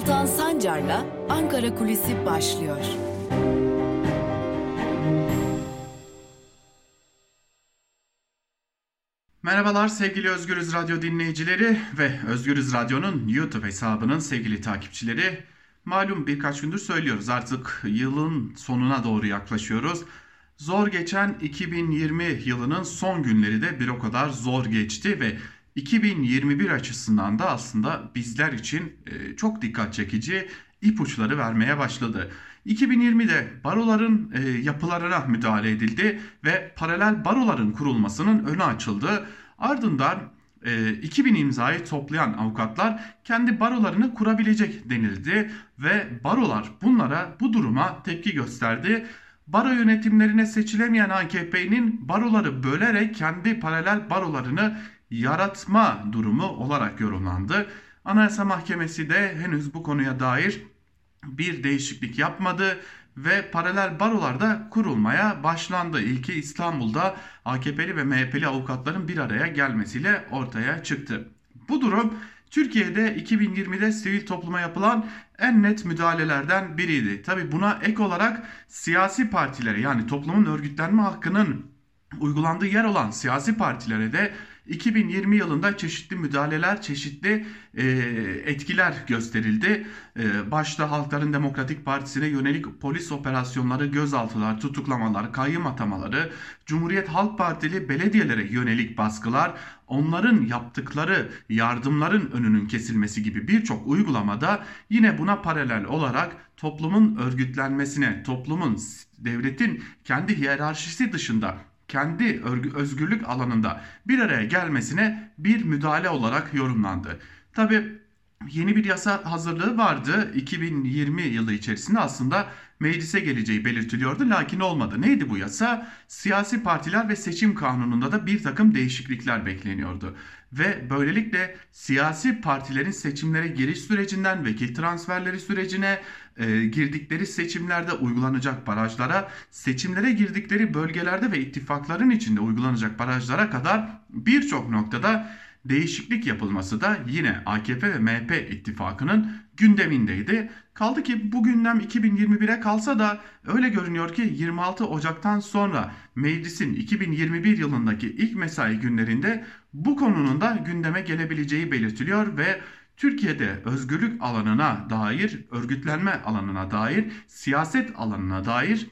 Altan Sancar'la Ankara Kulisi başlıyor. Merhabalar sevgili Özgürüz Radyo dinleyicileri ve Özgürüz Radyo'nun YouTube hesabının sevgili takipçileri. Malum birkaç gündür söylüyoruz artık yılın sonuna doğru yaklaşıyoruz. Zor geçen 2020 yılının son günleri de bir o kadar zor geçti ve 2021 açısından da aslında bizler için e, çok dikkat çekici ipuçları vermeye başladı. 2020'de baroların e, yapılarına müdahale edildi ve paralel baroların kurulmasının önü açıldı. Ardından 2000 e, imzayı toplayan avukatlar kendi barolarını kurabilecek denildi ve barolar bunlara bu duruma tepki gösterdi. Baro yönetimlerine seçilemeyen AKP'nin baroları bölerek kendi paralel barolarını yaratma durumu olarak yorumlandı. Anayasa Mahkemesi de henüz bu konuya dair bir değişiklik yapmadı ve paralel barolarda kurulmaya başlandı. İlki İstanbul'da AKP'li ve MHP'li avukatların bir araya gelmesiyle ortaya çıktı. Bu durum Türkiye'de 2020'de sivil topluma yapılan en net müdahalelerden biriydi. Tabi buna ek olarak siyasi partilere yani toplumun örgütlenme hakkının uygulandığı yer olan siyasi partilere de 2020 yılında çeşitli müdahaleler, çeşitli e, etkiler gösterildi. E, başta Halkların Demokratik Partisi'ne yönelik polis operasyonları, gözaltılar, tutuklamalar, kayyım atamaları, Cumhuriyet Halk Partili belediyelere yönelik baskılar, onların yaptıkları yardımların önünün kesilmesi gibi birçok uygulamada yine buna paralel olarak toplumun örgütlenmesine, toplumun, devletin kendi hiyerarşisi dışında kendi özgürlük alanında bir araya gelmesine bir müdahale olarak yorumlandı. Tabi yeni bir yasa hazırlığı vardı 2020 yılı içerisinde aslında meclise geleceği belirtiliyordu lakin olmadı. Neydi bu yasa? Siyasi partiler ve seçim kanununda da bir takım değişiklikler bekleniyordu. Ve böylelikle siyasi partilerin seçimlere giriş sürecinden vekil transferleri sürecine e, girdikleri seçimlerde uygulanacak barajlara, seçimlere girdikleri bölgelerde ve ittifakların içinde uygulanacak barajlara kadar birçok noktada değişiklik yapılması da yine AKP ve MHP ittifakının gündemindeydi. Kaldı ki bu gündem 2021'e kalsa da öyle görünüyor ki 26 Ocak'tan sonra meclisin 2021 yılındaki ilk mesai günlerinde bu konunun da gündeme gelebileceği belirtiliyor ve Türkiye'de özgürlük alanına dair, örgütlenme alanına dair, siyaset alanına dair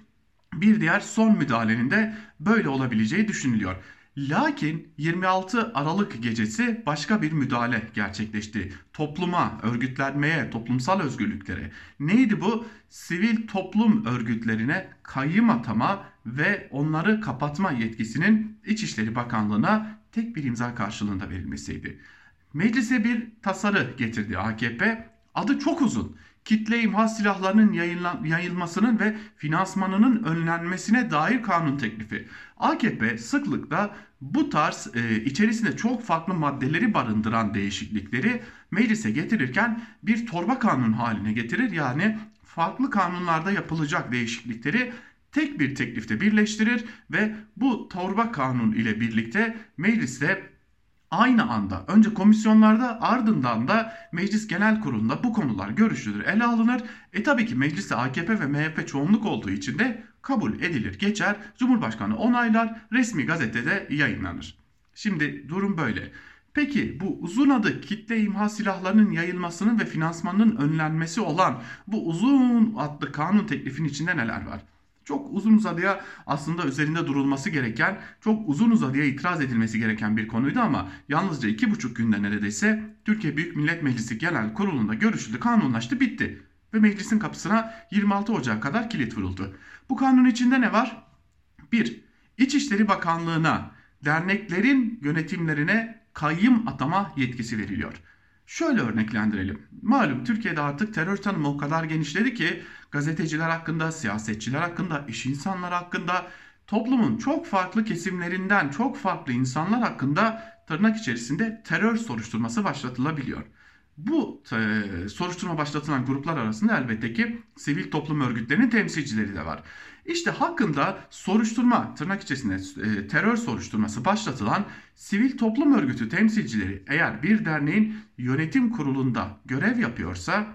bir diğer son müdahalenin de böyle olabileceği düşünülüyor. Lakin 26 Aralık gecesi başka bir müdahale gerçekleşti. Topluma, örgütlenmeye, toplumsal özgürlüklere. Neydi bu? Sivil toplum örgütlerine kayyım atama ve onları kapatma yetkisinin İçişleri Bakanlığı'na tek bir imza karşılığında verilmesiydi. Meclise bir tasarı getirdi AKP. Adı çok uzun. Kitle imha silahlarının yayılmasının ve finansmanının önlenmesine dair kanun teklifi. AKP sıklıkla bu tarz e, içerisinde çok farklı maddeleri barındıran değişiklikleri meclise getirirken bir torba kanun haline getirir. Yani farklı kanunlarda yapılacak değişiklikleri tek bir teklifte birleştirir ve bu torba kanun ile birlikte mecliste aynı anda önce komisyonlarda ardından da meclis genel kurulunda bu konular görüşülür, ele alınır. E tabii ki mecliste AKP ve MHP çoğunluk olduğu için de kabul edilir, geçer. Cumhurbaşkanı onaylar, resmi gazetede yayınlanır. Şimdi durum böyle. Peki bu uzun adı kitle imha silahlarının yayılmasının ve finansmanının önlenmesi olan bu uzun adlı kanun teklifinin içinde neler var? Çok uzun uzadıya aslında üzerinde durulması gereken, çok uzun uzadıya itiraz edilmesi gereken bir konuydu ama yalnızca iki buçuk günde neredeyse Türkiye Büyük Millet Meclisi Genel Kurulu'nda görüşüldü, kanunlaştı, bitti. Ve meclisin kapısına 26 Ocak kadar kilit vuruldu. Bu kanun içinde ne var? 1. İçişleri Bakanlığı'na derneklerin yönetimlerine kayyım atama yetkisi veriliyor. Şöyle örneklendirelim. Malum Türkiye'de artık terör tanımı o kadar genişledi ki gazeteciler hakkında, siyasetçiler hakkında, iş insanları hakkında, toplumun çok farklı kesimlerinden çok farklı insanlar hakkında tırnak içerisinde terör soruşturması başlatılabiliyor. Bu e, soruşturma başlatılan gruplar arasında elbette ki sivil toplum örgütlerinin temsilcileri de var. İşte hakkında soruşturma tırnak içerisinde e, terör soruşturması başlatılan sivil toplum örgütü temsilcileri eğer bir derneğin yönetim kurulunda görev yapıyorsa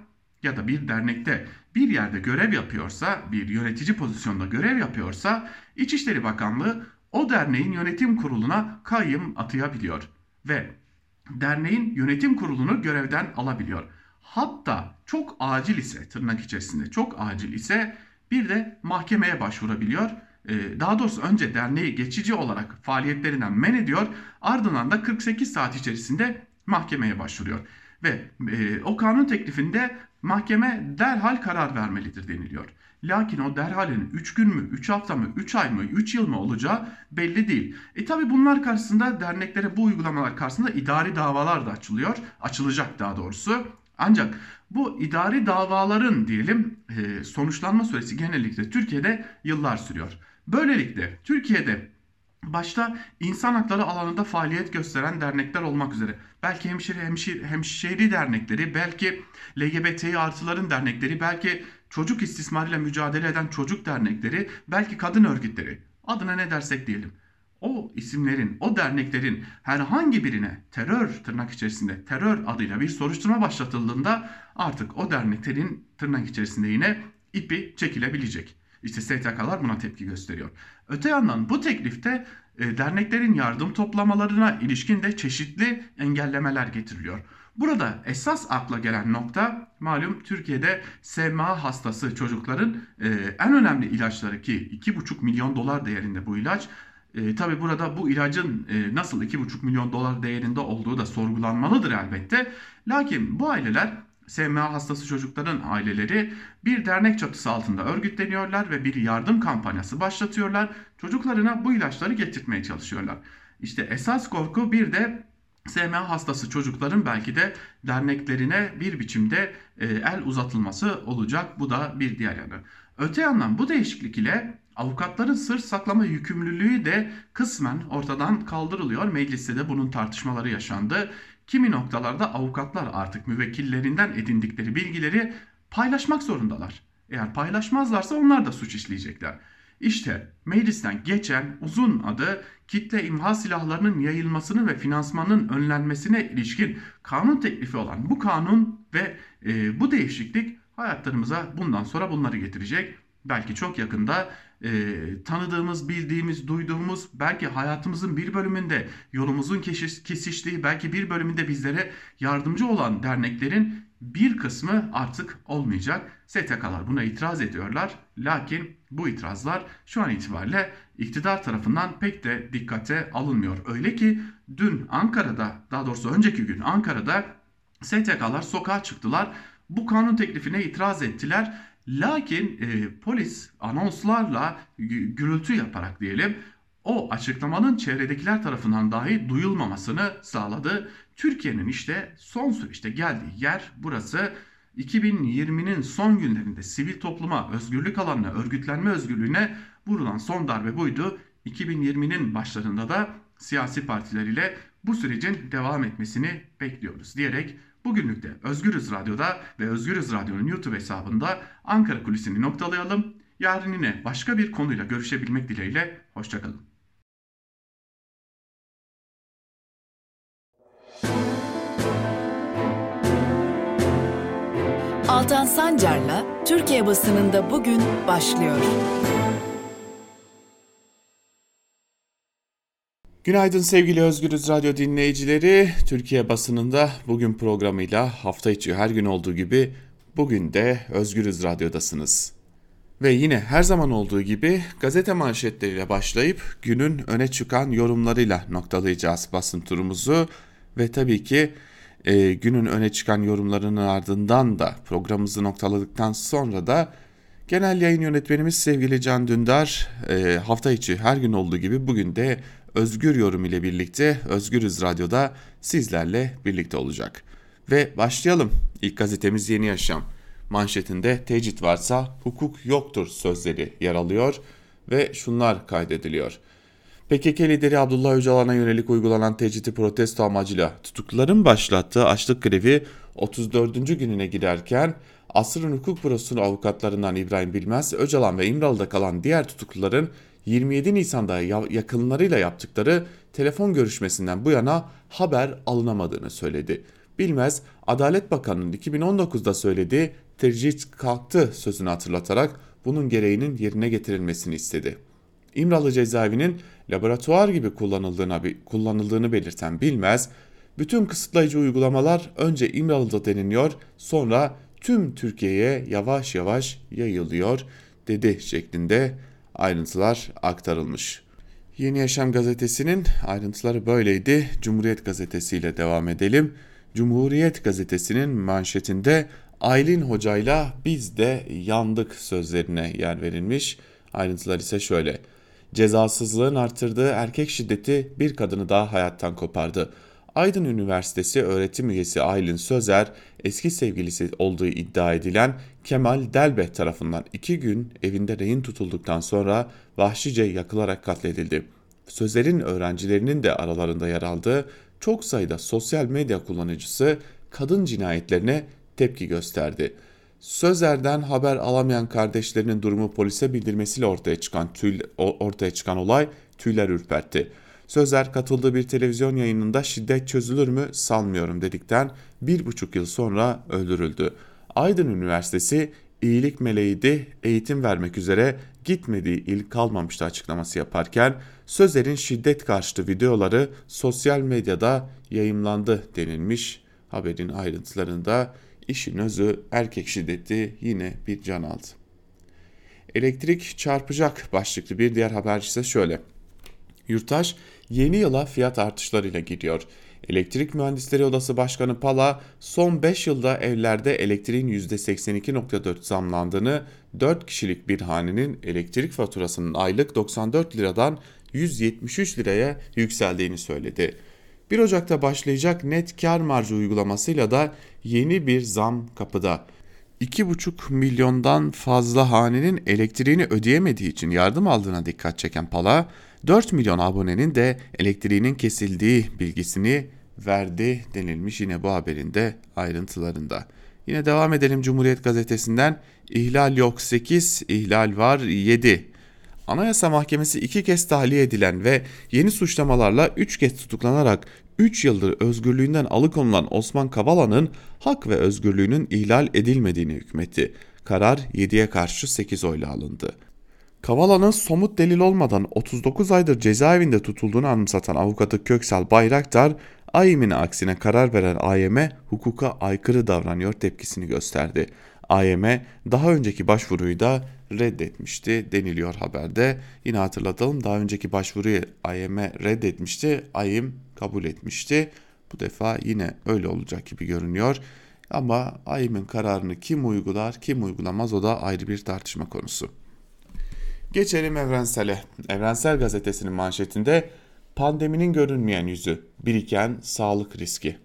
ya da bir dernekte bir yerde görev yapıyorsa, bir yönetici pozisyonda görev yapıyorsa İçişleri Bakanlığı o derneğin yönetim kuruluna kayyım atayabiliyor ve derneğin yönetim kurulunu görevden alabiliyor. Hatta çok acil ise tırnak içerisinde çok acil ise bir de mahkemeye başvurabiliyor. Ee, daha doğrusu önce derneği geçici olarak faaliyetlerinden men ediyor ardından da 48 saat içerisinde mahkemeye başvuruyor. Ve e, o kanun teklifinde mahkeme derhal karar vermelidir deniliyor. Lakin o derhalin 3 gün mü, 3 hafta mı, 3 ay mı, 3 yıl mı olacağı belli değil. E tabi bunlar karşısında derneklere bu uygulamalar karşısında idari davalar da açılıyor. Açılacak daha doğrusu. Ancak bu idari davaların diyelim e, sonuçlanma süresi genellikle Türkiye'de yıllar sürüyor. Böylelikle Türkiye'de başta insan hakları alanında faaliyet gösteren dernekler olmak üzere belki hemşire hemşire hemşehri dernekleri, belki LGBT artıların dernekleri, belki çocuk istismarıyla mücadele eden çocuk dernekleri, belki kadın örgütleri adına ne dersek diyelim. O isimlerin, o derneklerin herhangi birine terör tırnak içerisinde terör adıyla bir soruşturma başlatıldığında artık o derneklerin tırnak içerisinde yine ipi çekilebilecek. İşte STK'lar buna tepki gösteriyor. Öte yandan bu teklifte e, derneklerin yardım toplamalarına ilişkin de çeşitli engellemeler getiriliyor. Burada esas akla gelen nokta malum Türkiye'de SMA hastası çocukların e, en önemli ilaçları ki 2,5 milyon dolar değerinde bu ilaç. E, Tabi burada bu ilacın e, nasıl 2,5 milyon dolar değerinde olduğu da sorgulanmalıdır elbette. Lakin bu aileler SMA hastası çocukların aileleri bir dernek çatısı altında örgütleniyorlar ve bir yardım kampanyası başlatıyorlar. Çocuklarına bu ilaçları getirtmeye çalışıyorlar. İşte esas korku bir de SMA hastası çocukların belki de derneklerine bir biçimde e, el uzatılması olacak. Bu da bir diğer yanı. Öte yandan bu değişiklik ile avukatların sır saklama yükümlülüğü de kısmen ortadan kaldırılıyor. Mecliste de bunun tartışmaları yaşandı. Kimi noktalarda avukatlar artık müvekkillerinden edindikleri bilgileri paylaşmak zorundalar. Eğer paylaşmazlarsa onlar da suç işleyecekler. İşte meclisten geçen uzun adı kitle imha silahlarının yayılmasını ve finansmanın önlenmesine ilişkin kanun teklifi olan bu kanun ve e, bu değişiklik hayatlarımıza bundan sonra bunları getirecek. Belki çok yakında e, tanıdığımız, bildiğimiz, duyduğumuz, belki hayatımızın bir bölümünde yolumuzun kesiştiği, belki bir bölümünde bizlere yardımcı olan derneklerin bir kısmı artık olmayacak. STK'lar buna itiraz ediyorlar. Lakin bu itirazlar şu an itibariyle iktidar tarafından pek de dikkate alınmıyor. Öyle ki dün Ankara'da, daha doğrusu önceki gün Ankara'da STK'lar sokağa çıktılar. Bu kanun teklifine itiraz ettiler Lakin e, polis anonslarla gürültü yaparak diyelim o açıklamanın çevredekiler tarafından dahi duyulmamasını sağladı. Türkiye'nin işte son süreçte geldiği yer burası. 2020'nin son günlerinde sivil topluma, özgürlük alanına, örgütlenme özgürlüğüne vurulan son darbe buydu. 2020'nin başlarında da siyasi partiler ile bu sürecin devam etmesini bekliyoruz diyerek Bugünlük de Özgürüz Radyo'da ve Özgürüz Radyo'nun YouTube hesabında Ankara Kulisi'ni noktalayalım. Yarın yine başka bir konuyla görüşebilmek dileğiyle. Hoşçakalın. Altan Sancar'la Türkiye basınında bugün başlıyor. Günaydın sevgili Özgürüz Radyo dinleyicileri. Türkiye basınında bugün programıyla hafta içi her gün olduğu gibi bugün de Özgürüz Radyo'dasınız. Ve yine her zaman olduğu gibi gazete manşetleriyle başlayıp günün öne çıkan yorumlarıyla noktalayacağız basın turumuzu. Ve tabii ki e, günün öne çıkan yorumlarının ardından da programımızı noktaladıktan sonra da Genel yayın yönetmenimiz sevgili Can Dündar e, hafta içi her gün olduğu gibi bugün de Özgür Yorum ile birlikte Özgürüz Radyo'da sizlerle birlikte olacak. Ve başlayalım. İlk gazetemiz Yeni Yaşam. Manşetinde tecrit varsa hukuk yoktur sözleri yer alıyor ve şunlar kaydediliyor. PKK lideri Abdullah Öcalan'a yönelik uygulanan tecriti protesto amacıyla tutukluların başlattığı açlık grevi 34. gününe giderken Asrın Hukuk Bürosu'nun avukatlarından İbrahim Bilmez, Öcalan ve İmralı'da kalan diğer tutukluların 27 Nisan'da yakınlarıyla yaptıkları telefon görüşmesinden bu yana haber alınamadığını söyledi. Bilmez, Adalet Bakanı'nın 2019'da söylediği tercih kalktı sözünü hatırlatarak bunun gereğinin yerine getirilmesini istedi. İmralı cezaevinin laboratuvar gibi kullanıldığını, kullanıldığını belirten Bilmez, bütün kısıtlayıcı uygulamalar önce İmralı'da deniliyor, sonra tüm Türkiye'ye yavaş yavaş yayılıyor dedi şeklinde ayrıntılar aktarılmış. Yeni Yaşam gazetesinin ayrıntıları böyleydi. Cumhuriyet gazetesiyle devam edelim. Cumhuriyet gazetesinin manşetinde Aylin Hoca'yla biz de yandık sözlerine yer verilmiş. Ayrıntılar ise şöyle. Cezasızlığın arttırdığı erkek şiddeti bir kadını daha hayattan kopardı. Aydın Üniversitesi öğretim üyesi Aylin Sözer, eski sevgilisi olduğu iddia edilen Kemal Delbet tarafından iki gün evinde rehin tutulduktan sonra vahşice yakılarak katledildi. Sözer'in öğrencilerinin de aralarında yer aldığı çok sayıda sosyal medya kullanıcısı kadın cinayetlerine tepki gösterdi. Sözer'den haber alamayan kardeşlerinin durumu polise bildirmesiyle ortaya çıkan tüy, ortaya çıkan olay tüyler ürpertti. Sözer katıldığı bir televizyon yayınında şiddet çözülür mü sanmıyorum dedikten bir buçuk yıl sonra öldürüldü. Aydın Üniversitesi iyilik meleğiydi, eğitim vermek üzere gitmediği il kalmamıştı açıklaması yaparken Sözer'in şiddet karşıtı videoları sosyal medyada yayımlandı denilmiş. Haberin ayrıntılarında işin özü erkek şiddeti yine bir can aldı. Elektrik çarpacak başlıklı bir diğer haber ise şöyle. Yurttaş yeni yıla fiyat artışlarıyla gidiyor. Elektrik Mühendisleri Odası Başkanı Pala son 5 yılda evlerde elektriğin %82.4 zamlandığını, 4 kişilik bir hanenin elektrik faturasının aylık 94 liradan 173 liraya yükseldiğini söyledi. 1 Ocak'ta başlayacak net kar marjı uygulamasıyla da yeni bir zam kapıda. 2,5 milyondan fazla hanenin elektriğini ödeyemediği için yardım aldığına dikkat çeken Pala, 4 milyon abonenin de elektriğinin kesildiği bilgisini verdi denilmiş yine bu haberin de ayrıntılarında. Yine devam edelim Cumhuriyet Gazetesi'nden. İhlal yok 8, ihlal var 7. Anayasa Mahkemesi iki kez tahliye edilen ve yeni suçlamalarla 3 kez tutuklanarak 3 yıldır özgürlüğünden alıkonulan Osman Kavala'nın hak ve özgürlüğünün ihlal edilmediğini hükmetti. Karar 7'ye karşı 8 oyla alındı. Kavala'nın somut delil olmadan 39 aydır cezaevinde tutulduğunu anımsatan avukatı Köksal Bayraktar, AYM'in aksine karar veren AYM hukuka aykırı davranıyor tepkisini gösterdi. AYM daha önceki başvuruyu da reddetmişti deniliyor haberde. Yine hatırlatalım daha önceki başvuruyu AYM reddetmişti, AYM kabul etmişti. Bu defa yine öyle olacak gibi görünüyor. Ama AYM'in kararını kim uygular, kim uygulamaz o da ayrı bir tartışma konusu. Geçelim Evrensel'e. Evrensel Gazetesi'nin manşetinde pandeminin görünmeyen yüzü, biriken sağlık riski.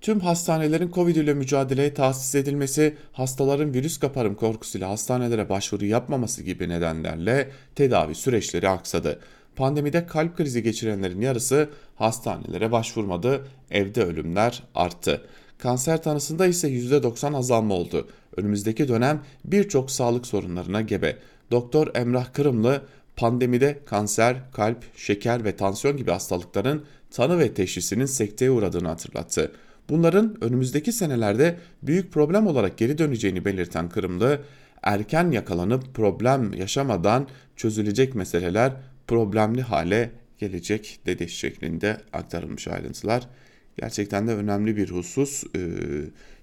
Tüm hastanelerin Covid ile mücadeleye tahsis edilmesi, hastaların virüs kaparım korkusuyla hastanelere başvuru yapmaması gibi nedenlerle tedavi süreçleri aksadı. Pandemide kalp krizi geçirenlerin yarısı hastanelere başvurmadı, evde ölümler arttı. Kanser tanısında ise %90 azalma oldu. Önümüzdeki dönem birçok sağlık sorunlarına gebe. Doktor Emrah Kırımlı pandemide kanser, kalp, şeker ve tansiyon gibi hastalıkların tanı ve teşhisinin sekteye uğradığını hatırlattı. Bunların önümüzdeki senelerde büyük problem olarak geri döneceğini belirten Kırımlı, erken yakalanıp problem yaşamadan çözülecek meseleler problemli hale gelecek dedi şeklinde aktarılmış ayrıntılar. Gerçekten de önemli bir husus. Ee,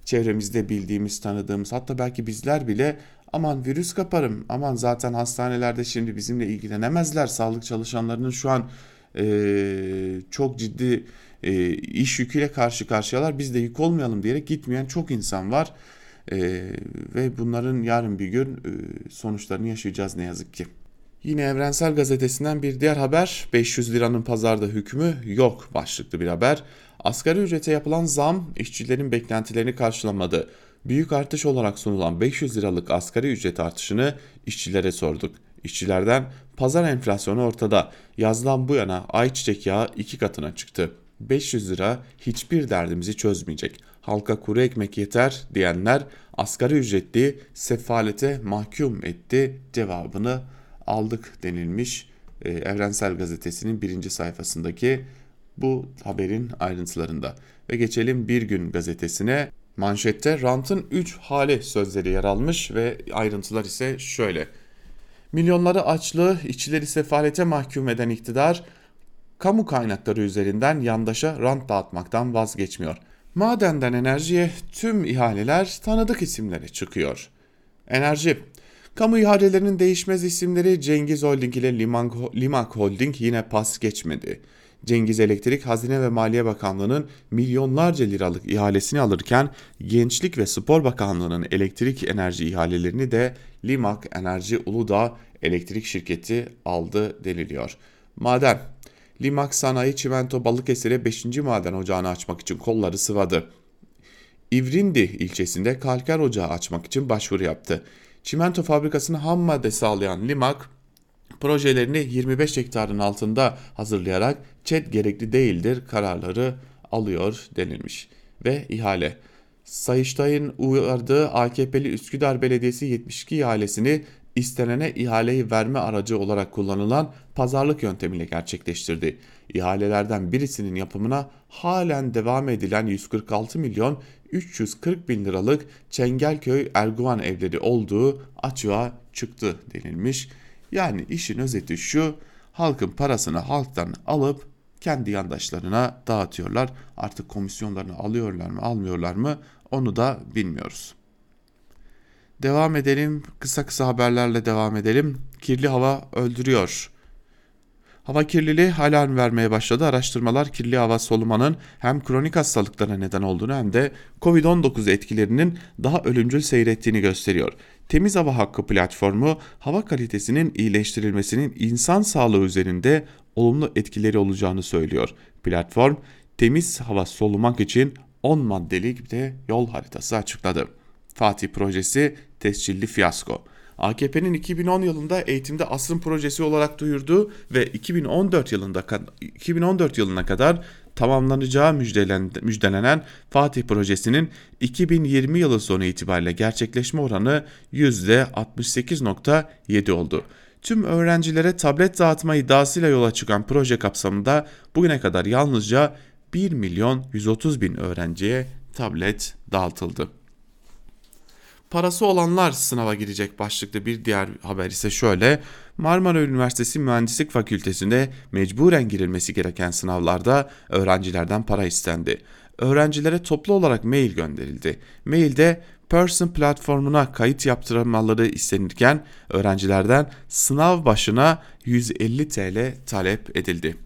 çevremizde bildiğimiz, tanıdığımız hatta belki bizler bile aman virüs kaparım, aman zaten hastanelerde şimdi bizimle ilgilenemezler. Sağlık çalışanlarının şu an e, çok ciddi e, iş yüküyle karşı karşıyalar. Biz de yük olmayalım diyerek gitmeyen çok insan var. E, ve bunların yarın bir gün e, sonuçlarını yaşayacağız ne yazık ki. Yine Evrensel Gazetesi'nden bir diğer haber 500 liranın pazarda hükmü yok başlıklı bir haber. Asgari ücrete yapılan zam işçilerin beklentilerini karşılamadı. Büyük artış olarak sunulan 500 liralık asgari ücret artışını işçilere sorduk. İşçilerden pazar enflasyonu ortada. Yazdan bu yana ayçiçek yağı iki katına çıktı. 500 lira hiçbir derdimizi çözmeyecek. Halka kuru ekmek yeter diyenler asgari ücretli sefalete mahkum etti cevabını aldık denilmiş e, Evrensel Gazetesi'nin birinci sayfasındaki bu haberin ayrıntılarında. Ve geçelim Bir Gün gazetesine. Manşette rantın 3 hali sözleri yer almış ve ayrıntılar ise şöyle. Milyonları açlığı, içleri sefalete mahkum eden iktidar, kamu kaynakları üzerinden yandaşa rant dağıtmaktan vazgeçmiyor. Madenden enerjiye tüm ihaleler tanıdık isimlere çıkıyor. Enerji Kamu ihalelerinin değişmez isimleri Cengiz Holding ile Limak Holding yine pas geçmedi. Cengiz Elektrik Hazine ve Maliye Bakanlığı'nın milyonlarca liralık ihalesini alırken Gençlik ve Spor Bakanlığı'nın elektrik enerji ihalelerini de Limak Enerji Uludağ Elektrik Şirketi aldı deniliyor. Maden Limak Sanayi Çimento Balıkesir'e 5. maden ocağını açmak için kolları sıvadı. İvrindi ilçesinde kalker ocağı açmak için başvuru yaptı. Çimento fabrikasını ham madde sağlayan Limak projelerini 25 hektarın altında hazırlayarak ÇED gerekli değildir kararları alıyor denilmiş. Ve ihale. Sayıştay'ın uyardığı AKP'li Üsküdar Belediyesi 72 ihalesini istenene ihaleyi verme aracı olarak kullanılan pazarlık yöntemiyle gerçekleştirdi. İhalelerden birisinin yapımına halen devam edilen 146 milyon 340 bin liralık Çengelköy Erguvan evleri olduğu açığa çıktı denilmiş. Yani işin özeti şu halkın parasını halktan alıp kendi yandaşlarına dağıtıyorlar. Artık komisyonlarını alıyorlar mı almıyorlar mı onu da bilmiyoruz. Devam edelim. Kısa kısa haberlerle devam edelim. Kirli hava öldürüyor. Hava kirliliği alarm vermeye başladı. Araştırmalar kirli hava solumanın hem kronik hastalıklara neden olduğunu hem de Covid-19 etkilerinin daha ölümcül seyrettiğini gösteriyor. Temiz Hava Hakkı platformu hava kalitesinin iyileştirilmesinin insan sağlığı üzerinde olumlu etkileri olacağını söylüyor. Platform temiz hava solumak için 10 maddelik de yol haritası açıkladı. Fatih projesi tescilli fiyasko. AKP'nin 2010 yılında eğitimde asrın projesi olarak duyurduğu ve 2014 yılında 2014 yılına kadar tamamlanacağı müjdelenen Fatih projesinin 2020 yılı sonu itibariyle gerçekleşme oranı %68.7 oldu. Tüm öğrencilere tablet dağıtma iddiasıyla yola çıkan proje kapsamında bugüne kadar yalnızca 1 milyon 130 bin öğrenciye tablet dağıtıldı. Parası olanlar sınava girecek başlıklı bir diğer haber ise şöyle. Marmara Üniversitesi Mühendislik Fakültesi'nde mecburen girilmesi gereken sınavlarda öğrencilerden para istendi. Öğrencilere toplu olarak mail gönderildi. Mailde Person platformuna kayıt yaptırmaları istenirken öğrencilerden sınav başına 150 TL talep edildi.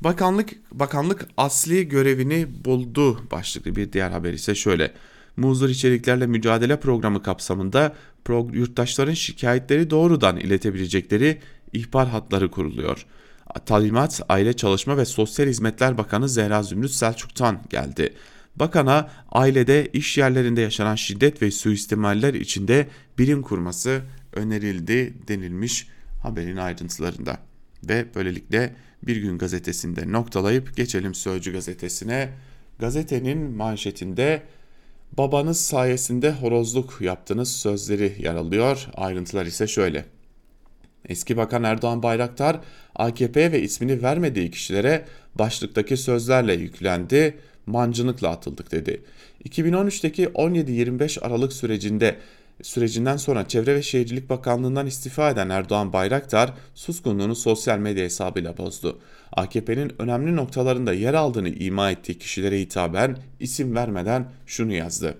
Bakanlık bakanlık asli görevini buldu başlıklı bir diğer haber ise şöyle muzur içeriklerle mücadele programı kapsamında yurttaşların şikayetleri doğrudan iletebilecekleri ihbar hatları kuruluyor. Talimat Aile Çalışma ve Sosyal Hizmetler Bakanı Zehra Zümrüt Selçuk'tan geldi. Bakana ailede iş yerlerinde yaşanan şiddet ve suistimaller içinde birim kurması önerildi denilmiş haberin ayrıntılarında. Ve böylelikle Bir Gün gazetesinde noktalayıp geçelim Sözcü gazetesine. Gazetenin manşetinde Babanız sayesinde horozluk yaptınız sözleri yer alıyor. Ayrıntılar ise şöyle. Eski Bakan Erdoğan Bayraktar AKP ve ismini vermediği kişilere başlıktaki sözlerle yüklendi, mancınıkla atıldık dedi. 2013'teki 17-25 Aralık sürecinde sürecinden sonra Çevre ve Şehircilik Bakanlığı'ndan istifa eden Erdoğan Bayraktar suskunluğunu sosyal medya hesabıyla bozdu. AKP'nin önemli noktalarında yer aldığını ima ettiği kişilere hitaben isim vermeden şunu yazdı.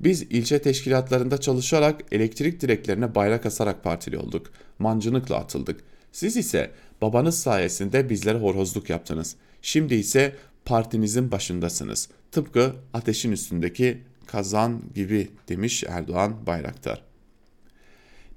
Biz ilçe teşkilatlarında çalışarak elektrik direklerine bayrak asarak partili olduk. Mancınıkla atıldık. Siz ise babanız sayesinde bizlere horozluk yaptınız. Şimdi ise partinizin başındasınız. Tıpkı ateşin üstündeki kazan gibi demiş Erdoğan Bayraktar.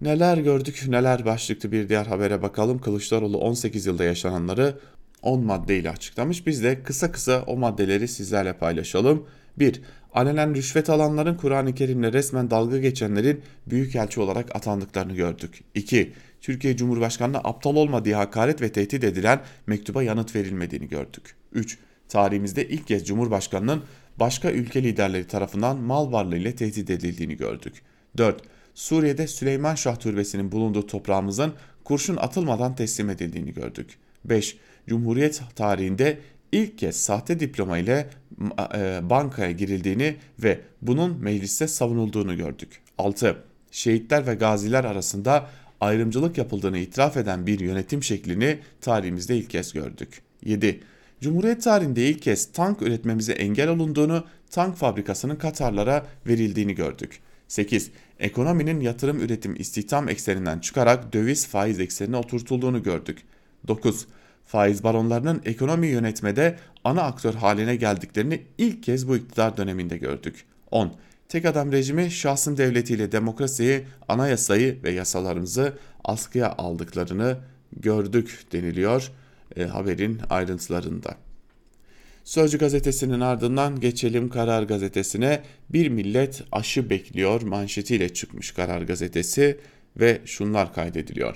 Neler gördük neler başlıklı bir diğer habere bakalım. Kılıçdaroğlu 18 yılda yaşananları 10 maddeyle açıklamış. Biz de kısa kısa o maddeleri sizlerle paylaşalım. 1. Alenen rüşvet alanların Kur'an-ı Kerim'le resmen dalga geçenlerin büyükelçi olarak atandıklarını gördük. 2. Türkiye Cumhurbaşkanı'na aptal olma diye hakaret ve tehdit edilen mektuba yanıt verilmediğini gördük. 3. Tarihimizde ilk kez Cumhurbaşkanı'nın başka ülke liderleri tarafından mal varlığıyla tehdit edildiğini gördük. 4. Suriye'de Süleyman Şah Türbesi'nin bulunduğu toprağımızın kurşun atılmadan teslim edildiğini gördük. 5. Cumhuriyet tarihinde ilk kez sahte diploma ile e, bankaya girildiğini ve bunun mecliste savunulduğunu gördük. 6. Şehitler ve gaziler arasında ayrımcılık yapıldığını itiraf eden bir yönetim şeklini tarihimizde ilk kez gördük. 7. Cumhuriyet tarihinde ilk kez tank üretmemize engel olunduğunu, tank fabrikasının Katarlara verildiğini gördük. 8. Ekonominin yatırım üretim istihdam ekseninden çıkarak döviz faiz eksenine oturtulduğunu gördük. 9. Faiz baronlarının ekonomi yönetmede ana aktör haline geldiklerini ilk kez bu iktidar döneminde gördük. 10. Tek adam rejimi şahsın devletiyle demokrasiyi, anayasayı ve yasalarımızı askıya aldıklarını gördük deniliyor e, haberin ayrıntılarında. Sözcü gazetesinin ardından geçelim Karar gazetesine. Bir millet aşı bekliyor manşetiyle çıkmış Karar gazetesi ve şunlar kaydediliyor.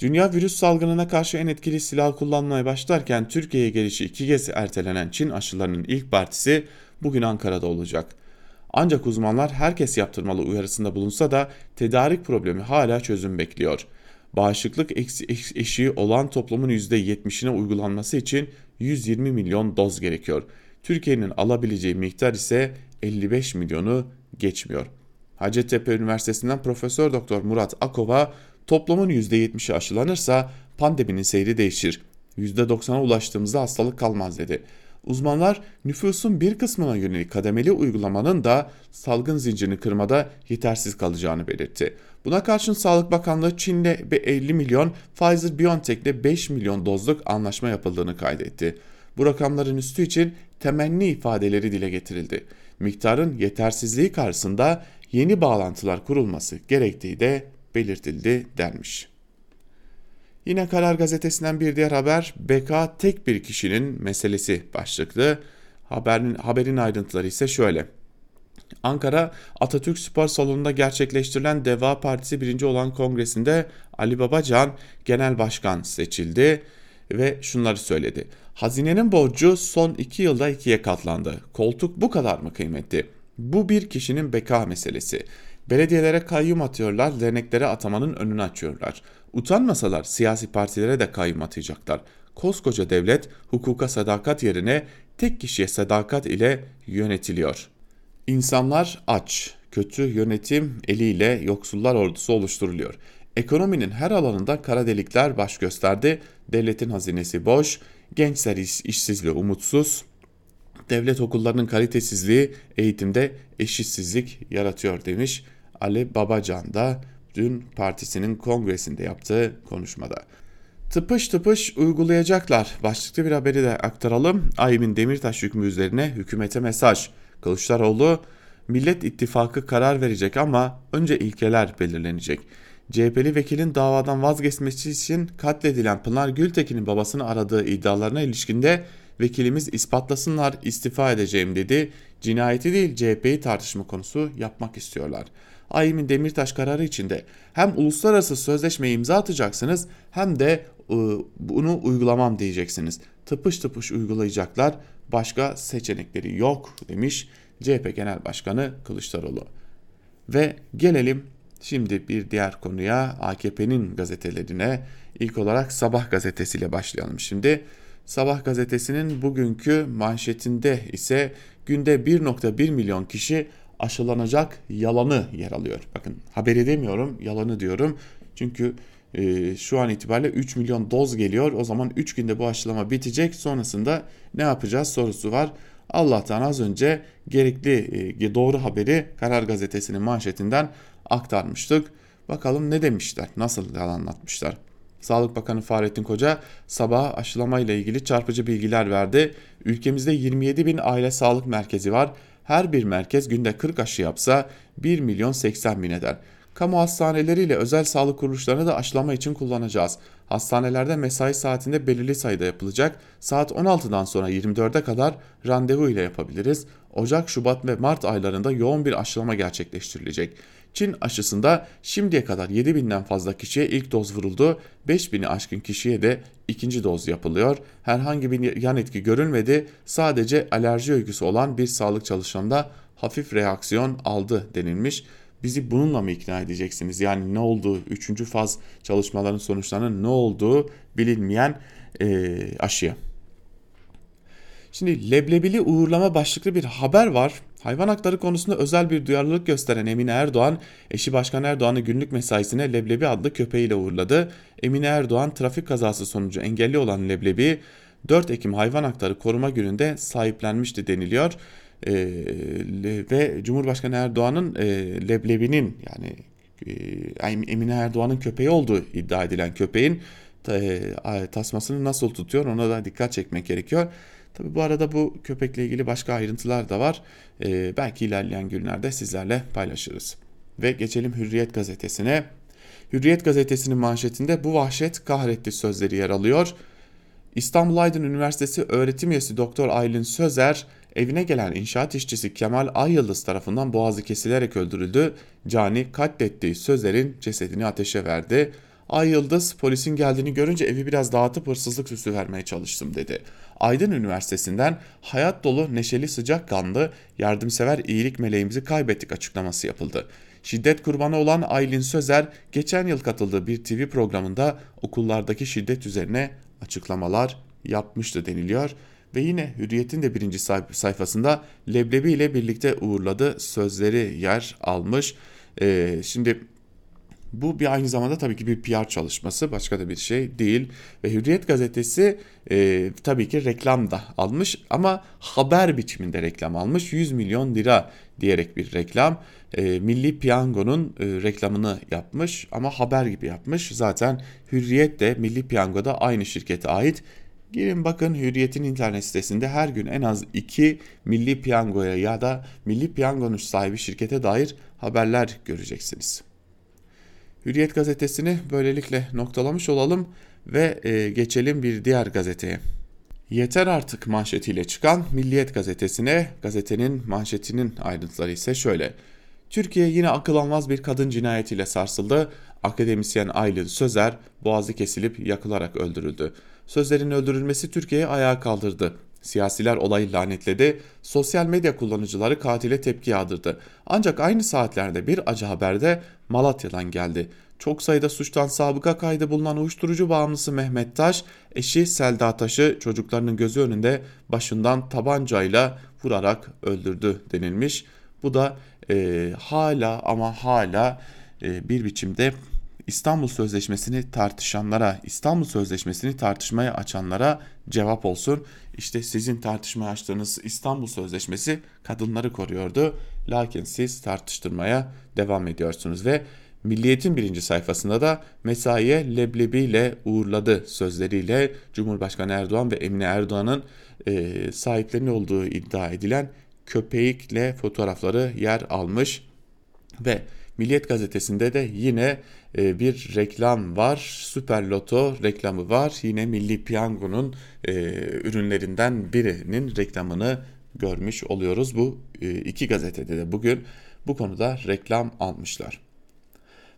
Dünya virüs salgınına karşı en etkili silah kullanmaya başlarken Türkiye'ye gelişi iki kez ertelenen Çin aşılarının ilk partisi bugün Ankara'da olacak. Ancak uzmanlar herkes yaptırmalı uyarısında bulunsa da tedarik problemi hala çözüm bekliyor. Bağışıklık eşiği olan toplumun %70'ine uygulanması için 120 milyon doz gerekiyor. Türkiye'nin alabileceği miktar ise 55 milyonu geçmiyor. Hacettepe Üniversitesi'nden Profesör Doktor Murat Akova toplumun %70'i aşılanırsa pandeminin seyri değişir. %90'a ulaştığımızda hastalık kalmaz dedi. Uzmanlar nüfusun bir kısmına yönelik kademeli uygulamanın da salgın zincirini kırmada yetersiz kalacağını belirtti. Buna karşın Sağlık Bakanlığı Çin'le 50 milyon, Pfizer-BioNTech'le 5 milyon dozluk anlaşma yapıldığını kaydetti. Bu rakamların üstü için temenni ifadeleri dile getirildi. Miktarın yetersizliği karşısında yeni bağlantılar kurulması gerektiği de belirtildi denmiş. Yine Karar Gazetesi'nden bir diğer haber BK tek bir kişinin meselesi başlıklı. Haberin, haberin ayrıntıları ise şöyle. Ankara Atatürk Spor Salonu'nda gerçekleştirilen Deva Partisi birinci olan kongresinde Ali Babacan genel başkan seçildi ve şunları söyledi. Hazinenin borcu son iki yılda ikiye katlandı. Koltuk bu kadar mı kıymetli? Bu bir kişinin beka meselesi. Belediyelere kayyum atıyorlar, derneklere atamanın önünü açıyorlar. Utanmasalar siyasi partilere de kayyum atacaklar. Koskoca devlet hukuka sadakat yerine tek kişiye sadakat ile yönetiliyor. İnsanlar aç, kötü yönetim eliyle yoksullar ordusu oluşturuluyor. Ekonominin her alanında kara delikler baş gösterdi. Devletin hazinesi boş, gençler iş, işsiz ve umutsuz. Devlet okullarının kalitesizliği eğitimde eşitsizlik yaratıyor demiş Ali Babacan da dün partisinin kongresinde yaptığı konuşmada. Tıpış tıpış uygulayacaklar. Başlıklı bir haberi de aktaralım. Aymin Demirtaş hükmü üzerine hükümete mesaj. Kılıçdaroğlu Millet İttifakı karar verecek ama önce ilkeler belirlenecek. CHP'li vekilin davadan vazgeçmesi için katledilen Pınar Gültekin'in babasını aradığı iddialarına ilişkinde vekilimiz ispatlasınlar istifa edeceğim dedi. Cinayeti değil CHP'yi tartışma konusu yapmak istiyorlar. Aymin Demirtaş kararı içinde hem uluslararası sözleşmeye imza atacaksınız hem de ıı, bunu uygulamam diyeceksiniz. Tıpış tıpış uygulayacaklar başka seçenekleri yok demiş CHP Genel Başkanı Kılıçdaroğlu. Ve gelelim şimdi bir diğer konuya AKP'nin gazetelerine. İlk olarak Sabah gazetesiyle başlayalım şimdi. Sabah gazetesinin bugünkü manşetinde ise günde 1.1 milyon kişi aşılanacak yalanı yer alıyor. Bakın haberi demiyorum yalanı diyorum. Çünkü e, şu an itibariyle 3 milyon doz geliyor. O zaman 3 günde bu aşılama bitecek. Sonrasında ne yapacağız sorusu var. Allah'tan az önce gerekli e, doğru haberi Karar Gazetesi'nin manşetinden aktarmıştık. Bakalım ne demişler, nasıl anlatmışlar. Sağlık Bakanı Fahrettin Koca sabah aşılama ile ilgili çarpıcı bilgiler verdi. Ülkemizde 27 bin aile sağlık merkezi var. Her bir merkez günde 40 aşı yapsa 1 milyon 80 bin eder. Kamu hastaneleriyle özel sağlık kuruluşlarını da aşılama için kullanacağız. Hastanelerde mesai saatinde belirli sayıda yapılacak. Saat 16'dan sonra 24'e kadar randevu ile yapabiliriz. Ocak, Şubat ve Mart aylarında yoğun bir aşılama gerçekleştirilecek. Çin aşısında şimdiye kadar 7000'den fazla kişiye ilk doz vuruldu. 5000'i aşkın kişiye de ikinci doz yapılıyor. Herhangi bir yan etki görülmedi. Sadece alerji öyküsü olan bir sağlık çalışanında hafif reaksiyon aldı denilmiş bizi bununla mı ikna edeceksiniz? Yani ne olduğu, üçüncü faz çalışmaların sonuçlarının ne olduğu bilinmeyen e, aşıya. Şimdi leblebili uğurlama başlıklı bir haber var. Hayvan hakları konusunda özel bir duyarlılık gösteren Emine Erdoğan, eşi Başkan Erdoğan'ı günlük mesaisine Leblebi adlı köpeğiyle uğurladı. Emine Erdoğan trafik kazası sonucu engelli olan Leblebi 4 Ekim Hayvan Hakları Koruma Günü'nde sahiplenmişti deniliyor. Ee, ve Cumhurbaşkanı Erdoğan'ın e, Leblebi'nin yani e, Emine Erdoğan'ın köpeği olduğu iddia edilen köpeğin e, tasmasını nasıl tutuyor ona da dikkat çekmek gerekiyor. Tabi bu arada bu köpekle ilgili başka ayrıntılar da var. Ee, belki ilerleyen günlerde sizlerle paylaşırız. Ve geçelim Hürriyet gazetesine. Hürriyet gazetesinin manşetinde bu vahşet kahretti sözleri yer alıyor. İstanbul Aydın Üniversitesi öğretim üyesi Doktor Aylin Sözer evine gelen inşaat işçisi Kemal Ayyıldız tarafından boğazı kesilerek öldürüldü. Cani katlettiği Sözer'in cesedini ateşe verdi. Ay polisin geldiğini görünce evi biraz dağıtıp hırsızlık süsü vermeye çalıştım dedi. Aydın Üniversitesi'nden hayat dolu, neşeli, sıcakkanlı, yardımsever iyilik meleğimizi kaybettik açıklaması yapıldı. Şiddet kurbanı olan Aylin Sözer geçen yıl katıldığı bir TV programında okullardaki şiddet üzerine açıklamalar yapmıştı deniliyor. Ve yine Hürriyet'in de birinci sayfasında Leblebi ile birlikte uğurladı sözleri yer almış. Ee, şimdi bu bir aynı zamanda tabii ki bir PR çalışması başka da bir şey değil. Ve Hürriyet gazetesi e, tabii ki reklam da almış ama haber biçiminde reklam almış. 100 milyon lira diyerek bir reklam. E, Milli Piyango'nun e, reklamını yapmış ama haber gibi yapmış. Zaten Hürriyet de Milli Piyango'da aynı şirkete ait. Girin bakın Hürriyet'in internet sitesinde her gün en az iki Milli Piyango'ya ya da Milli Piyango'nun sahibi şirkete dair haberler göreceksiniz. Hürriyet gazetesini böylelikle noktalamış olalım ve e, geçelim bir diğer gazeteye. Yeter artık manşetiyle çıkan Milliyet gazetesine gazetenin manşetinin ayrıntıları ise şöyle. Türkiye yine akıl almaz bir kadın cinayetiyle sarsıldı. Akademisyen Aylin Sözer boğazı kesilip yakılarak öldürüldü. Sözlerin öldürülmesi Türkiye'yi ayağa kaldırdı. Siyasiler olayı lanetledi, sosyal medya kullanıcıları katile tepki yağdırdı. Ancak aynı saatlerde bir acı haber de Malatya'dan geldi. Çok sayıda suçtan sabıka kaydı bulunan uyuşturucu bağımlısı Mehmet Taş, eşi Selda Taş'ı çocuklarının gözü önünde başından tabancayla vurarak öldürdü denilmiş. Bu da e, hala ama hala e, bir biçimde İstanbul Sözleşmesi'ni tartışanlara, İstanbul Sözleşmesi'ni tartışmaya açanlara cevap olsun. İşte sizin tartışmaya açtığınız İstanbul Sözleşmesi kadınları koruyordu. Lakin siz tartıştırmaya devam ediyorsunuz ve Milliyet'in birinci sayfasında da mesaiye leblebiyle uğurladı sözleriyle Cumhurbaşkanı Erdoğan ve Emine Erdoğan'ın e, sahiplerinin olduğu iddia edilen köpekle fotoğrafları yer almış ve Milliyet gazetesinde de yine e, bir reklam var. Süper Loto reklamı var. Yine Milli Piyango'nun e, ürünlerinden birinin reklamını görmüş oluyoruz. Bu e, iki gazetede de bugün bu konuda reklam almışlar.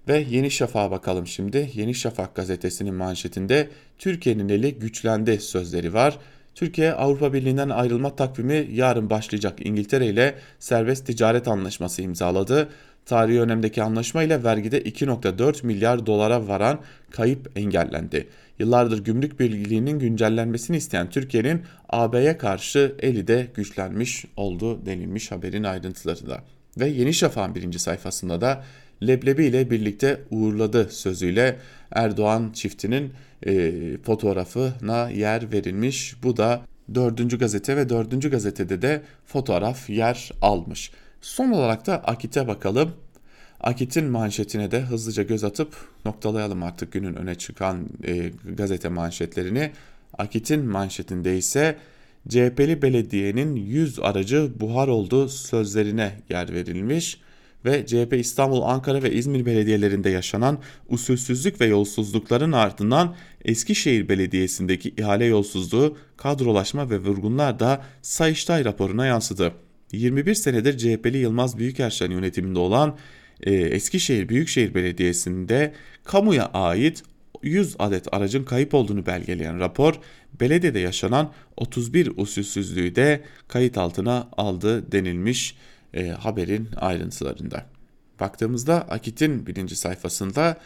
Ve Yeni Şafak'a bakalım şimdi. Yeni Şafak gazetesinin manşetinde Türkiye'nin eli güçlendi sözleri var. Türkiye Avrupa Birliği'nden ayrılma takvimi yarın başlayacak İngiltere ile serbest ticaret anlaşması imzaladı. Tarihi önemdeki anlaşma ile vergide 2.4 milyar dolara varan kayıp engellendi. Yıllardır gümrük birliğinin güncellenmesini isteyen Türkiye'nin AB'ye karşı eli de güçlenmiş oldu denilmiş haberin ayrıntılarında. Ve Yeni Şafak'ın birinci sayfasında da leblebi ile birlikte uğurladı sözüyle Erdoğan çiftinin e, fotoğrafına yer verilmiş. Bu da dördüncü gazete ve dördüncü gazetede de fotoğraf yer almış. Son olarak da Akit'e bakalım. Akit'in manşetine de hızlıca göz atıp noktalayalım artık günün öne çıkan e, gazete manşetlerini. Akit'in manşetinde ise CHP'li belediyenin 100 aracı buhar oldu sözlerine yer verilmiş ve CHP İstanbul, Ankara ve İzmir belediyelerinde yaşanan usulsüzlük ve yolsuzlukların ardından Eskişehir Belediyesi'ndeki ihale yolsuzluğu, kadrolaşma ve vurgunlar da Sayıştay raporuna yansıdı. 21 senedir CHP'li Yılmaz Büyükerşen yönetiminde olan e, Eskişehir Büyükşehir Belediyesi'nde kamuya ait 100 adet aracın kayıp olduğunu belgeleyen rapor, belediyede yaşanan 31 usulsüzlüğü de kayıt altına aldı denilmiş e, haberin ayrıntılarında. Baktığımızda Akit'in birinci sayfasında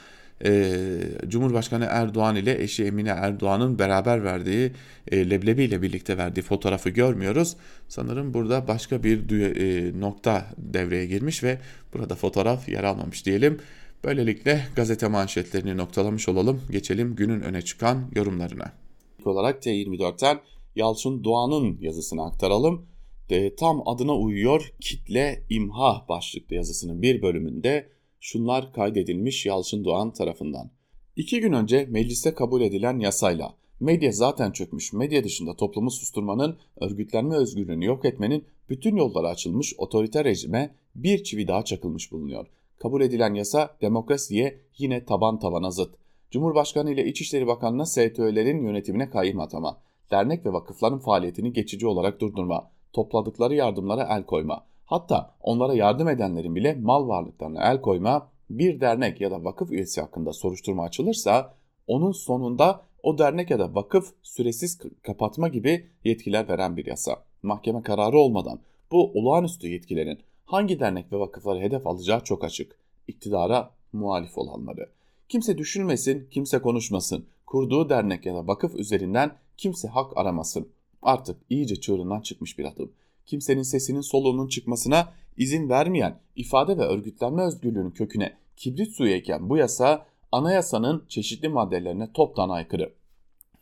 e, Cumhurbaşkanı Erdoğan ile eşi Emine Erdoğan'ın beraber verdiği e, leblebi ile birlikte verdiği fotoğrafı görmüyoruz. Sanırım burada başka bir e, nokta devreye girmiş ve burada fotoğraf yer almamış diyelim. Böylelikle gazete manşetlerini noktalamış olalım. Geçelim günün öne çıkan yorumlarına. İlk olarak T24'ten Yalçın Doğan'ın yazısını aktaralım. De, tam adına uyuyor kitle imha başlıklı yazısının bir bölümünde şunlar kaydedilmiş Yalçın Doğan tarafından. İki gün önce mecliste kabul edilen yasayla medya zaten çökmüş, medya dışında toplumu susturmanın, örgütlenme özgürlüğünü yok etmenin bütün yolları açılmış otoriter rejime bir çivi daha çakılmış bulunuyor. Kabul edilen yasa demokrasiye yine taban tabana zıt. Cumhurbaşkanı ile İçişleri Bakanı'na STÖ'lerin yönetimine kayyum atama, dernek ve vakıfların faaliyetini geçici olarak durdurma, topladıkları yardımlara el koyma, hatta onlara yardım edenlerin bile mal varlıklarına el koyma, bir dernek ya da vakıf üyesi hakkında soruşturma açılırsa onun sonunda o dernek ya da vakıf süresiz kapatma gibi yetkiler veren bir yasa. Mahkeme kararı olmadan bu olağanüstü yetkilerin hangi dernek ve vakıfları hedef alacağı çok açık. İktidara muhalif olanları. Kimse düşünmesin, kimse konuşmasın. Kurduğu dernek ya da vakıf üzerinden kimse hak aramasın. Artık iyice çığırından çıkmış bir adım. Kimsenin sesinin soluğunun çıkmasına izin vermeyen ifade ve örgütlenme özgürlüğünün köküne kibrit suyu eken bu yasa anayasanın çeşitli maddelerine toptan aykırı.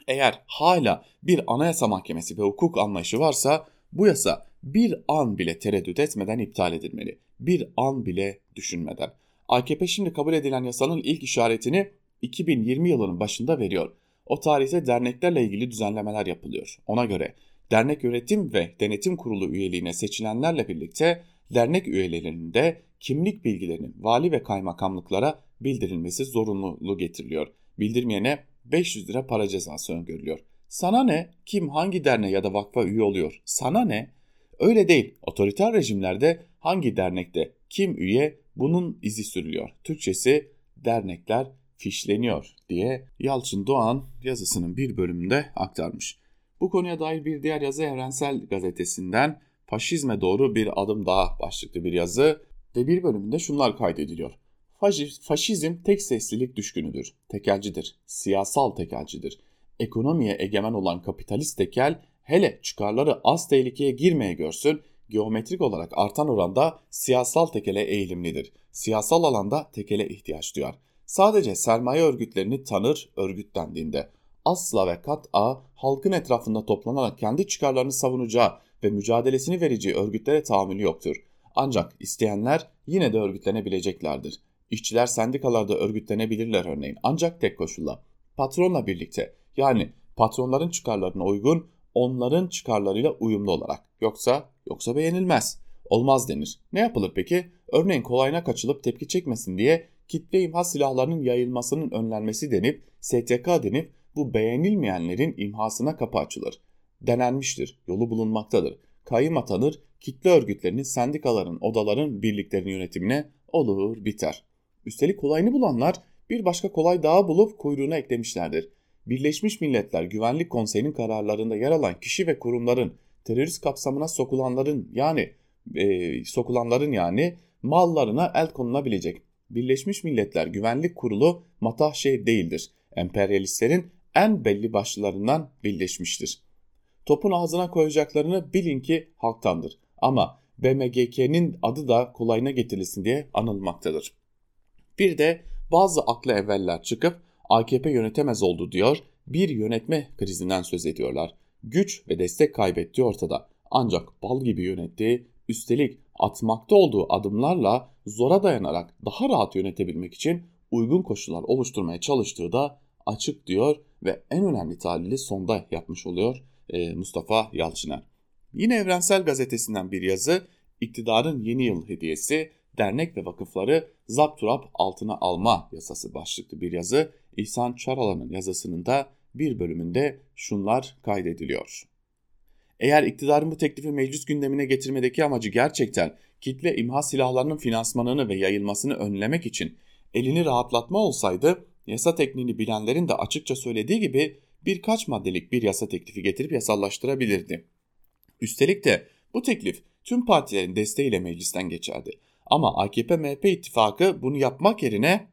Eğer hala bir anayasa mahkemesi ve hukuk anlayışı varsa bu yasa bir an bile tereddüt etmeden iptal edilmeli. Bir an bile düşünmeden. AKP şimdi kabul edilen yasanın ilk işaretini 2020 yılının başında veriyor. O tarihte derneklerle ilgili düzenlemeler yapılıyor. Ona göre dernek yönetim ve denetim kurulu üyeliğine seçilenlerle birlikte dernek üyelerinin de kimlik bilgilerinin vali ve kaymakamlıklara bildirilmesi zorunluluğu getiriliyor. Bildirmeyene 500 lira para cezası öngörülüyor. Sana ne? Kim hangi derneğe ya da vakfa üye oluyor? Sana ne? Öyle değil. Otoriter rejimlerde hangi dernekte kim üye bunun izi sürülüyor. Türkçesi dernekler fişleniyor diye Yalçın Doğan yazısının bir bölümünde aktarmış. Bu konuya dair bir diğer yazı Evrensel Gazetesi'nden faşizme doğru bir adım daha başlıklı bir yazı ve bir bölümünde şunlar kaydediliyor. Faşizm tek seslilik düşkünüdür, tekelcidir, siyasal tekelcidir. Ekonomiye egemen olan kapitalist tekel hele çıkarları az tehlikeye girmeye görsün, geometrik olarak artan oranda siyasal tekele eğilimlidir. Siyasal alanda tekele ihtiyaç duyar. Sadece sermaye örgütlerini tanır örgütlendiğinde asla ve kat'a halkın etrafında toplanarak kendi çıkarlarını savunacağı ve mücadelesini vereceği örgütlere tahammülü yoktur. Ancak isteyenler yine de örgütlenebileceklerdir. İşçiler sendikalarda örgütlenebilirler örneğin ancak tek koşulla. Patronla birlikte yani patronların çıkarlarına uygun onların çıkarlarıyla uyumlu olarak. Yoksa yoksa beğenilmez. Olmaz denir. Ne yapılır peki? Örneğin kolayına kaçılıp tepki çekmesin diye kitle imha silahlarının yayılmasının önlenmesi denip STK denip bu beğenilmeyenlerin imhasına kapı açılır. Denenmiştir, yolu bulunmaktadır. Kayyım atanır, kitle örgütlerinin, sendikaların, odaların, birliklerin yönetimine olur biter. Üstelik kolayını bulanlar bir başka kolay daha bulup kuyruğuna eklemişlerdir. Birleşmiş Milletler Güvenlik Konseyi'nin kararlarında yer alan kişi ve kurumların terörist kapsamına sokulanların yani e, sokulanların yani mallarına el konulabilecek. Birleşmiş Milletler Güvenlik Kurulu matah şey değildir. Emperyalistlerin en belli başlılarından birleşmiştir. Topun ağzına koyacaklarını bilin ki halktandır. Ama BMGK'nin adı da kolayına getirilsin diye anılmaktadır. Bir de bazı aklı evveller çıkıp AKP yönetemez oldu diyor, bir yönetme krizinden söz ediyorlar. Güç ve destek kaybettiği ortada. Ancak bal gibi yönettiği, üstelik atmakta olduğu adımlarla zora dayanarak daha rahat yönetebilmek için uygun koşullar oluşturmaya çalıştığı da açık diyor ve en önemli tahlili sonda yapmış oluyor e, Mustafa Yalçıner. Yine Evrensel Gazetesi'nden bir yazı, iktidarın yeni yıl hediyesi dernek ve vakıfları zapturap altına alma yasası başlıklı bir yazı. İhsan Çaralan'ın yazısının da bir bölümünde şunlar kaydediliyor. Eğer iktidarın bu teklifi meclis gündemine getirmedeki amacı gerçekten kitle imha silahlarının finansmanını ve yayılmasını önlemek için elini rahatlatma olsaydı yasa tekniğini bilenlerin de açıkça söylediği gibi birkaç maddelik bir yasa teklifi getirip yasallaştırabilirdi. Üstelik de bu teklif tüm partilerin desteğiyle meclisten geçerdi. Ama AKP-MHP ittifakı bunu yapmak yerine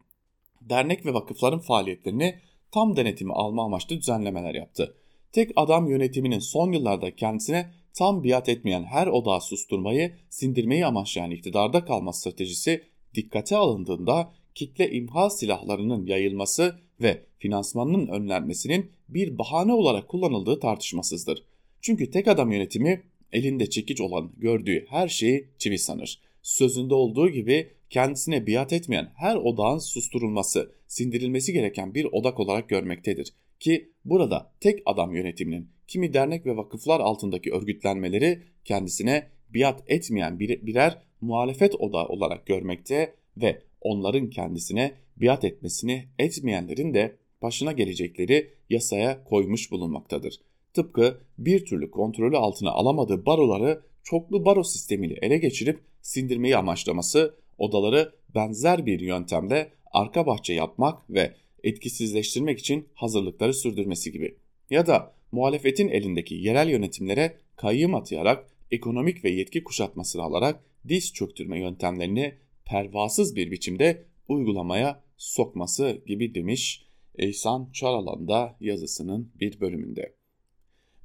dernek ve vakıfların faaliyetlerini tam denetimi alma amaçlı düzenlemeler yaptı. Tek adam yönetiminin son yıllarda kendisine tam biat etmeyen her odağı susturmayı, sindirmeyi amaçlayan iktidarda kalma stratejisi dikkate alındığında kitle imha silahlarının yayılması ve finansmanının önlenmesinin bir bahane olarak kullanıldığı tartışmasızdır. Çünkü tek adam yönetimi elinde çekiç olan gördüğü her şeyi çivi sanır. Sözünde olduğu gibi kendisine biat etmeyen her odağın susturulması, sindirilmesi gereken bir odak olarak görmektedir. Ki burada tek adam yönetiminin kimi dernek ve vakıflar altındaki örgütlenmeleri kendisine biat etmeyen birer muhalefet odağı olarak görmekte ve onların kendisine biat etmesini etmeyenlerin de başına gelecekleri yasaya koymuş bulunmaktadır. Tıpkı bir türlü kontrolü altına alamadığı baroları çoklu baro sistemiyle ele geçirip sindirmeyi amaçlaması, odaları benzer bir yöntemde arka bahçe yapmak ve etkisizleştirmek için hazırlıkları sürdürmesi gibi. Ya da muhalefetin elindeki yerel yönetimlere kayyım atayarak ekonomik ve yetki kuşatmasını alarak diz çöktürme yöntemlerini pervasız bir biçimde uygulamaya sokması gibi demiş İhsan Çaralan yazısının bir bölümünde.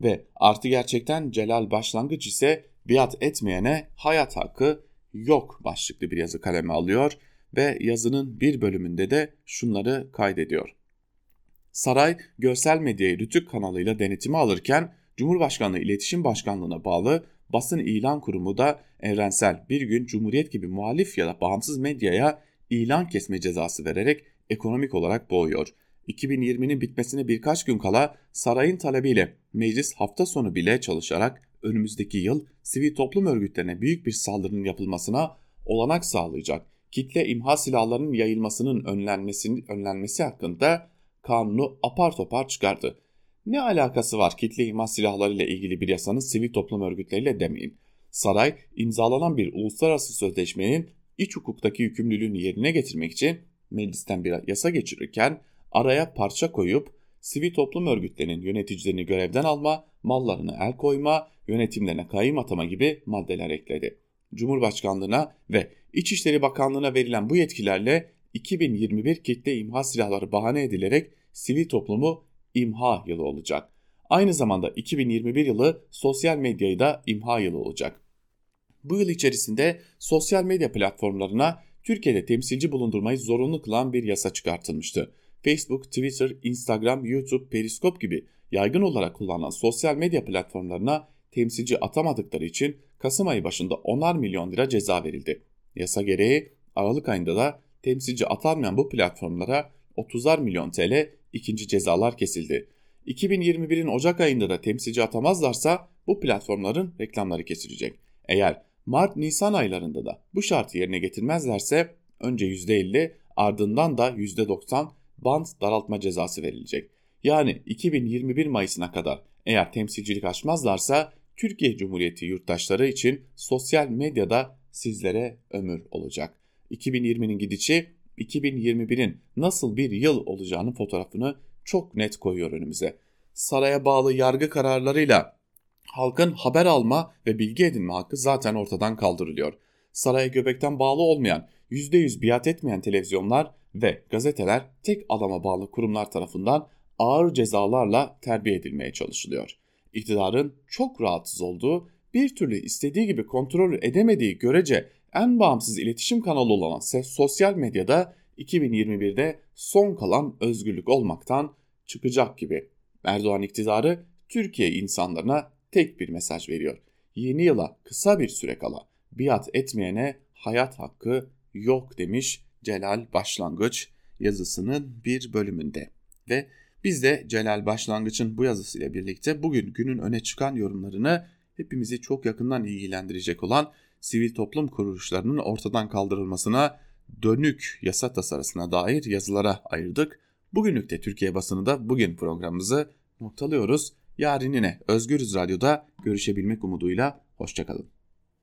Ve artı gerçekten Celal Başlangıç ise biat etmeyene hayat hakkı yok başlıklı bir yazı kaleme alıyor ve yazının bir bölümünde de şunları kaydediyor. Saray görsel medyayı Rütük kanalıyla denetimi alırken Cumhurbaşkanlığı İletişim Başkanlığı'na bağlı basın ilan kurumu da evrensel bir gün Cumhuriyet gibi muhalif ya da bağımsız medyaya ilan kesme cezası vererek ekonomik olarak boğuyor. 2020'nin bitmesine birkaç gün kala sarayın talebiyle meclis hafta sonu bile çalışarak önümüzdeki yıl sivil toplum örgütlerine büyük bir saldırının yapılmasına olanak sağlayacak kitle imha silahlarının yayılmasının önlenmesi, önlenmesi hakkında kanunu apar topar çıkardı. Ne alakası var kitle imha silahları ile ilgili bir yasanın sivil toplum örgütleriyle demeyin. Saray imzalanan bir uluslararası sözleşmenin iç hukuktaki yükümlülüğünü yerine getirmek için meclisten bir yasa geçirirken araya parça koyup sivil toplum örgütlerinin yöneticilerini görevden alma, mallarını el koyma, yönetimlerine kayım atama gibi maddeler ekledi. Cumhurbaşkanlığına ve İçişleri Bakanlığı'na verilen bu yetkilerle 2021 kitle imha silahları bahane edilerek sivil toplumu imha yılı olacak. Aynı zamanda 2021 yılı sosyal medyayı da imha yılı olacak. Bu yıl içerisinde sosyal medya platformlarına Türkiye'de temsilci bulundurmayı zorunlu kılan bir yasa çıkartılmıştı. Facebook, Twitter, Instagram, YouTube, Periscope gibi yaygın olarak kullanılan sosyal medya platformlarına temsilci atamadıkları için Kasım ayı başında 10'ar milyon lira ceza verildi. Yasa gereği Aralık ayında da temsilci atanmayan bu platformlara 30'ar milyon TL ikinci cezalar kesildi. 2021'in Ocak ayında da temsilci atamazlarsa bu platformların reklamları kesilecek. Eğer Mart-Nisan aylarında da bu şartı yerine getirmezlerse önce %50 ardından da %90 band daraltma cezası verilecek. Yani 2021 Mayıs'ına kadar eğer temsilcilik açmazlarsa Türkiye Cumhuriyeti yurttaşları için sosyal medyada sizlere ömür olacak. 2020'nin gidici 2021'in nasıl bir yıl olacağının fotoğrafını çok net koyuyor önümüze. Saraya bağlı yargı kararlarıyla halkın haber alma ve bilgi edinme hakkı zaten ortadan kaldırılıyor. Saraya göbekten bağlı olmayan, %100 biat etmeyen televizyonlar ve gazeteler tek alama bağlı kurumlar tarafından ağır cezalarla terbiye edilmeye çalışılıyor. İktidarın çok rahatsız olduğu, bir türlü istediği gibi kontrol edemediği görece en bağımsız iletişim kanalı olan sosyal medyada 2021'de son kalan özgürlük olmaktan çıkacak gibi. Erdoğan iktidarı Türkiye insanlarına tek bir mesaj veriyor. Yeni yıla kısa bir süre kala biat etmeyene hayat hakkı yok demiş Celal Başlangıç yazısının bir bölümünde. Ve biz de Celal Başlangıç'ın bu yazısıyla birlikte bugün günün öne çıkan yorumlarını hepimizi çok yakından ilgilendirecek olan sivil toplum kuruluşlarının ortadan kaldırılmasına dönük yasa tasarısına dair yazılara ayırdık. Bugünlük de Türkiye basını da bugün programımızı noktalıyoruz. Yarın yine Özgürüz Radyo'da görüşebilmek umuduyla hoşçakalın.